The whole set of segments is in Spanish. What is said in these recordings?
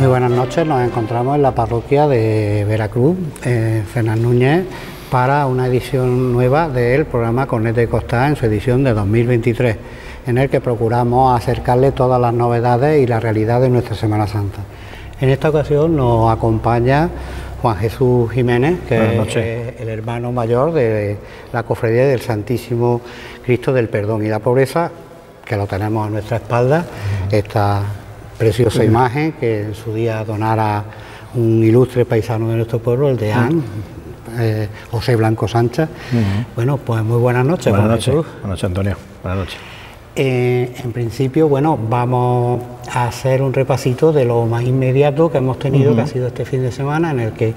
Muy buenas noches, nos encontramos en la parroquia de Veracruz, eh, Fernán Núñez, para una edición nueva del programa Cornete de Costa en su edición de 2023, en el que procuramos acercarle todas las novedades y la realidad de nuestra Semana Santa. En esta ocasión nos acompaña Juan Jesús Jiménez, que es el hermano mayor de la Cofradía del Santísimo Cristo del Perdón y la Pobreza, que lo tenemos a nuestra espalda, esta preciosa imagen que en su día donara un ilustre paisano de nuestro pueblo, el de An, eh, José Blanco Sánchez. Bueno, pues muy buenas noches. Buenas noches, buenas noches Antonio, buenas noches. Eh, en principio, bueno, vamos a hacer un repasito de lo más inmediato que hemos tenido, que ha sido este fin de semana, en el que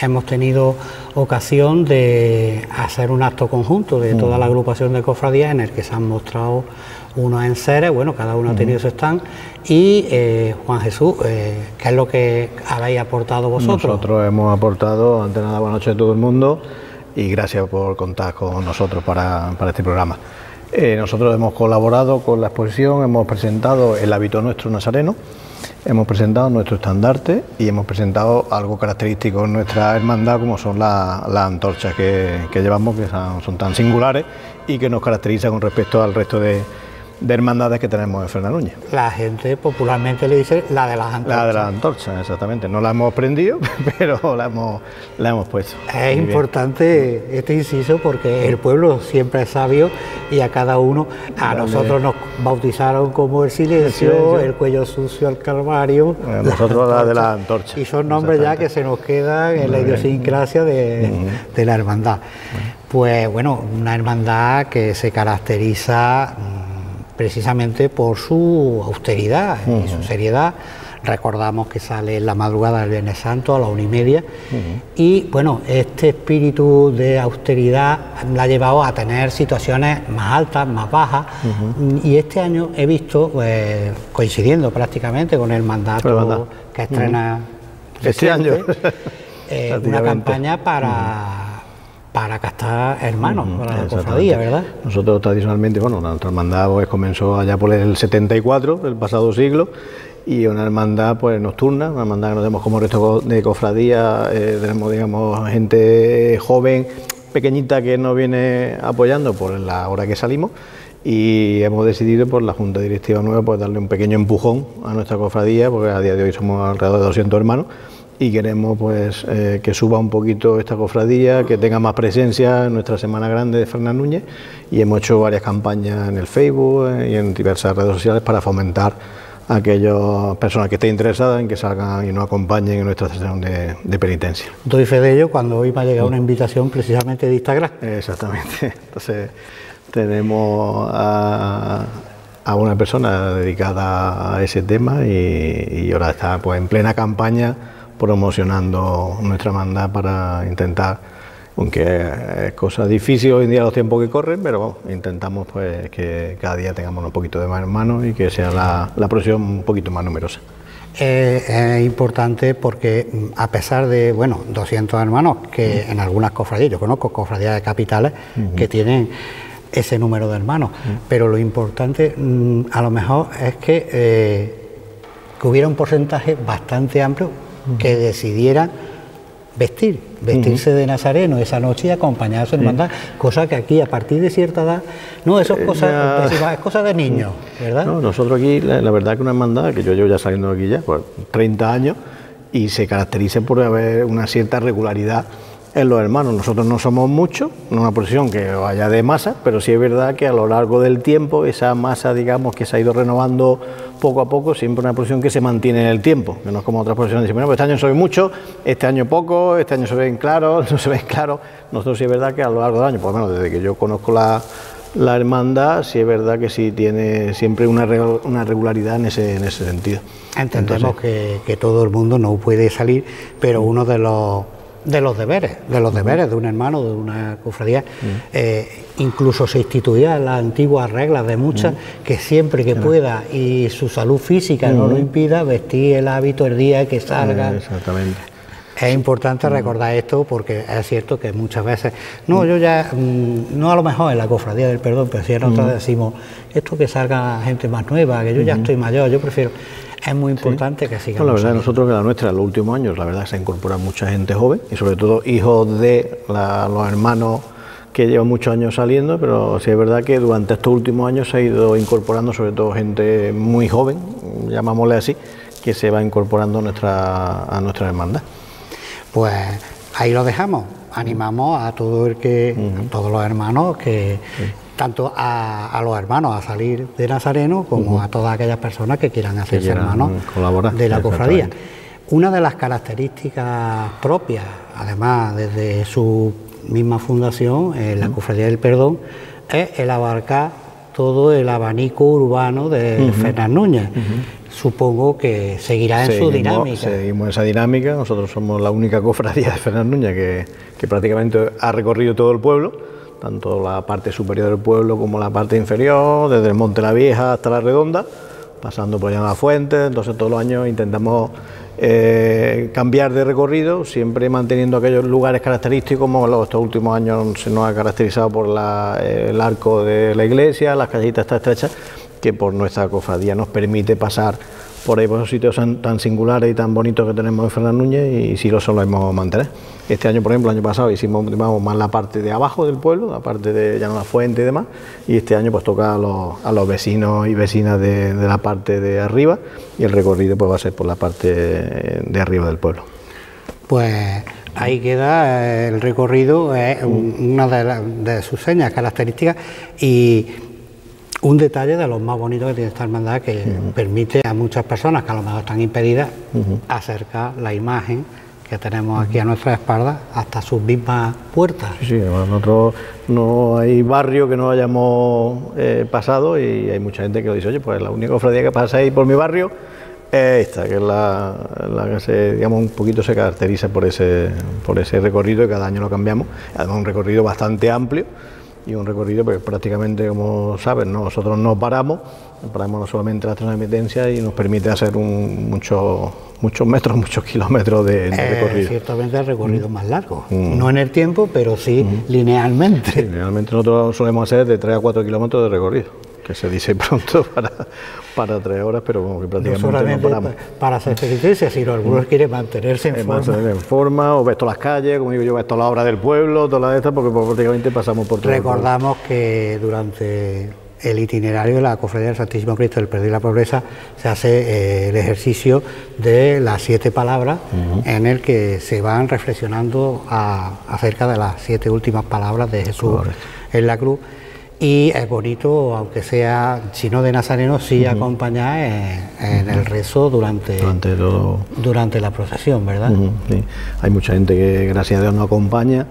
hemos tenido ocasión de hacer un acto conjunto de toda la agrupación de cofradías, en el que se han mostrado unos enseres, bueno, cada uno ha tenido su stand, y eh, Juan Jesús, eh, ¿qué es lo que habéis aportado vosotros? Nosotros hemos aportado, antes de nada, buenas noches a todo el mundo y gracias por contar con nosotros para, para este programa. Eh, nosotros hemos colaborado con la exposición, hemos presentado el hábito nuestro nazareno, hemos presentado nuestro estandarte y hemos presentado algo característico en nuestra hermandad como son la- las antorchas que, que llevamos, que son, son tan singulares y que nos caracterizan con respecto al resto de, de hermandades que tenemos en Fernán Núñez. La gente popularmente le dice la de las antorchas. La de las antorchas, exactamente. No la hemos prendido, pero la hemos, la hemos puesto. Es Muy bien. importante este inciso porque el pueblo siempre es sabio y a cada uno, a Dale. nosotros nos bautizaron como el silencio, el, silencio. cuello sucio, el calvario. Bueno, nosotros la de las antorchas. Y son nombres ya que se nos quedan en la Muy idiosincrasia de, de la hermandad. Pues bueno, una hermandad que se caracteriza precisamente por su austeridad y su seriedad. Recordamos que sale en la madrugada del Viernes Santo a la una y media. Y bueno, este espíritu de austeridad la ha llevado a tener situaciones más altas, más bajas. Y este año he visto, pues, coincidiendo prácticamente con el mandato Con el mandato. que estrena Este año. eh, una campaña para, para castar hermanos, para la cofradía, ¿verdad? Nosotros tradicionalmente, bueno, nuestra hermandad pues, comenzó allá por el 74 del pasado siglo y una hermandad pues nocturna, una hermandad que nos tenemos como resto de cofradía, eh, tenemos digamos gente joven, pequeñita que nos viene apoyando por la hora que salimos y hemos decidido por la Junta Directiva Nueva pues darle un pequeño empujón a nuestra cofradía porque a día de hoy somos alrededor de 200 hermanos y queremos pues eh, que suba un poquito esta cofradía, que tenga más presencia en nuestra Semana Grande de Fernán Núñez y hemos hecho varias campañas en el Facebook eh, y en diversas redes sociales para fomentar a aquellas personas que estén interesadas en que salgan y nos acompañen en nuestra sesión de, de penitencia. Doy fe de ello cuando hoy me ha llegado una invitación precisamente de Instagram. Exactamente. Entonces tenemos a, a una persona dedicada a ese tema y, y ahora está pues, en plena campaña promocionando nuestra hermandad para intentar, aunque es cosa difícil hoy en día los tiempos que corren, pero vamos, intentamos pues que cada día tengamos un poquito de más hermanos y que sea la, la procesión un poquito más numerosa. Eh, es importante porque a pesar de, bueno, 200 hermanos que en algunas cofradías, yo conozco cofradías de capitales que tienen ese número de hermanos, pero lo importante mm, a lo mejor es que, eh, que hubiera un porcentaje bastante amplio que decidieran vestir, vestirse de nazareno esa noche y acompañar a su hermandad, cosa que aquí a partir de cierta edad, no, eso es cosa, ya- decimos, es cosa de niños, ¿verdad? No, nosotros aquí, la, la verdad que una hermandad, que yo llevo ya saliendo de aquí ya por 30 años, y se caracteriza por haber una cierta regularidad en los hermanos. Nosotros no somos muchos, no una procesión que vaya de masa, pero sí es verdad que a lo largo del tiempo esa masa, digamos, que se ha ido renovando poco a poco, siempre una procesión que se mantiene en el tiempo, que no es como otras procesiones, dicen, bueno, pues este año soy mucho, este año poco, este año se ven claros, no se ven claros. Nosotros sí es verdad que a lo largo del año, por lo menos desde que yo conozco la, la hermandad, sí es verdad que sí tiene siempre una, una regularidad en ese, en ese sentido. Entendemos que, que todo el mundo no puede salir, pero uno de los de los deberes, de los deberes de un hermano, de una cofradía. Eh, incluso se instituían las antiguas reglas de muchas, que siempre que pueda y su salud física no lo impida, vestir el hábito el día que salga. Exactamente. Es importante recordar esto porque es cierto que muchas veces, no, yo ya, mm, no a lo mejor en la cofradía del perdón, pero si en otras decimos, esto que salga gente más nueva, que yo ya estoy mayor, yo prefiero es muy importante que sigamos. la verdad, nosotros que la nuestra, en los últimos años, la verdad se incorpora mucha gente joven y sobre todo hijos de los hermanos que llevan muchos años saliendo, pero sí es verdad que durante estos últimos años se ha ido incorporando sobre todo gente muy joven, llamámosle así, que se va incorporando a nuestra, a nuestra hermandad. Pues ahí lo dejamos. Animamos a todo el que, todos los hermanos que, tanto a, los hermanos a salir de Nazareno como a todas aquellas personas que quieran hacerse hermanos de la cofradía. Una de las características propias, además desde su misma fundación, la Cofradía del Perdón, es el abarcar todo el abanico urbano de Fernán Núñez. Supongo que seguirá en su dinámica. Seguimos esa dinámica. Nosotros somos la única cofradía de Fernán Núñez que, que prácticamente ha recorrido todo el pueblo tanto la parte superior del pueblo como la parte inferior, desde el Monte La Vieja hasta la Redonda, pasando por allá la Fuente, entonces todos los años intentamos eh, cambiar de recorrido, siempre manteniendo aquellos lugares característicos, como estos últimos años se nos ha caracterizado por el arco de la iglesia, las callitas tan estrechas, que por nuestra cofradía nos permite pasar por ahí por esos sitios tan, singulares y tan bonitos que tenemos en Fernán Núñez y si lo solemos mantener. Este año, por ejemplo, el año pasado hicimos más la parte de abajo del pueblo, la parte de Llano la Fuente y demás, y este año pues toca a los, vecinos y vecinas de, la parte de arriba y el recorrido pues va a ser por la parte de arriba del pueblo. Pues ahí queda el recorrido, es una de, de sus señas características y un detalle de los más bonitos que tiene esta hermandad que permite a muchas personas que a lo mejor están impedidas acercar la imagen que tenemos aquí a nuestra espalda hasta sus mismas puertas. Sí, sí, nosotros no hay barrio que no hayamos eh, pasado y hay mucha gente que dice, oye, pues la única cofradía que pasa ahí por mi barrio es esta, que es la, que se, digamos, un poquito se caracteriza por ese, por ese recorrido y cada año lo cambiamos, además un recorrido bastante amplio y un recorrido pues prácticamente como saben nosotros no paramos paramos no solamente la transmitencia y nos permite hacer un, muchos muchos metros muchos kilómetros de, eh, recorrido ciertamente el recorrido mm. más largo mm. no en el tiempo pero sí mm. linealmente linealmente nosotros solemos hacer de 3 a 4 kilómetros de recorrido que se dice pronto para, para tres horas, pero como que prácticamente no, paramos. Para hacer ejercicio, sino algunos quieren mantenerse en eh, forma. en forma, o ves todas las calles, como digo yo, ves toda la obra del pueblo, todas las estas, porque pues, prácticamente pasamos por todo. Recordamos que durante el itinerario de la Cofradía del Santísimo Cristo del Perder y la Pobreza se hace eh, el ejercicio de las siete palabras en el que se van reflexionando acerca de las siete últimas palabras de Jesús en la cruz y es bonito, aunque sea, si no de Nazareno, sí acompañar en, el rezo durante, durante, todo... durante la procesión, ¿verdad? Hay mucha gente que, gracias a Dios, nos acompaña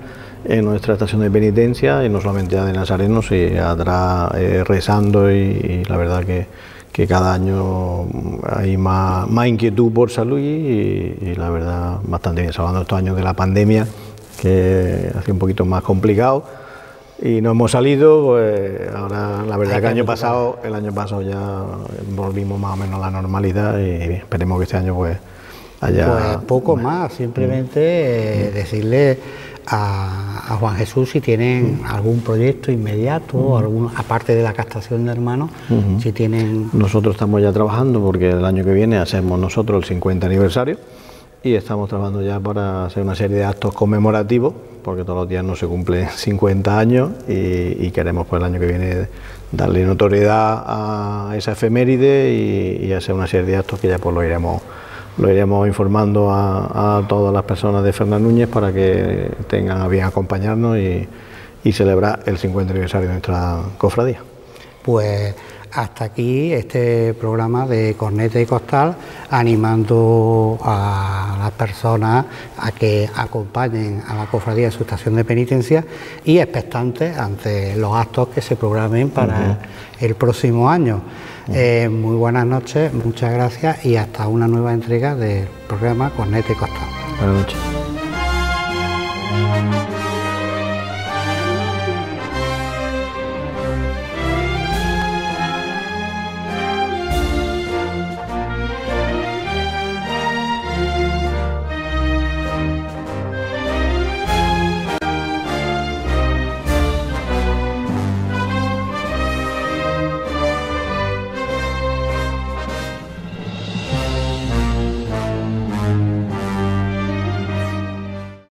en nuestra estación de penitencia y no solamente ya de Nazareno, sino atrás eh, rezando y, la verdad que, que, cada año hay más, más inquietud por salud y, la verdad bastante bien, salvando estos años de la pandemia que ha sido un poquito más complicado y no hemos salido, pues ahora la verdad que el año pasado, el año pasado ya volvimos más o menos a la normalidad y esperemos que este año pues haya... Pues poco más, simplemente eh, decirle a, Juan Jesús si tienen algún proyecto inmediato, algún, aparte de la captación de hermanos, si tienen... Nosotros estamos ya trabajando porque el año que viene hacemos nosotros el 50 aniversario y estamos trabajando ya para hacer una serie de actos conmemorativos, porque todos los días no se cumplen 50 años y, queremos pues el año que viene darle notoriedad a esa efeméride y, hacer una serie de actos que ya pues lo iremos lo iremos informando a, todas las personas de Fernán Núñez para que tengan a bien acompañarnos y, y celebrar el 50 aniversario de nuestra cofradía. Pues hasta aquí este programa de Corneta y Costal, animando a las personas a que acompañen a la cofradía en su estación de penitencia y expectantes ante los actos que se programen para el próximo año. Eh, muy buenas noches, muchas gracias y hasta una nueva entrega del programa Corneta y Costal. Buenas noches.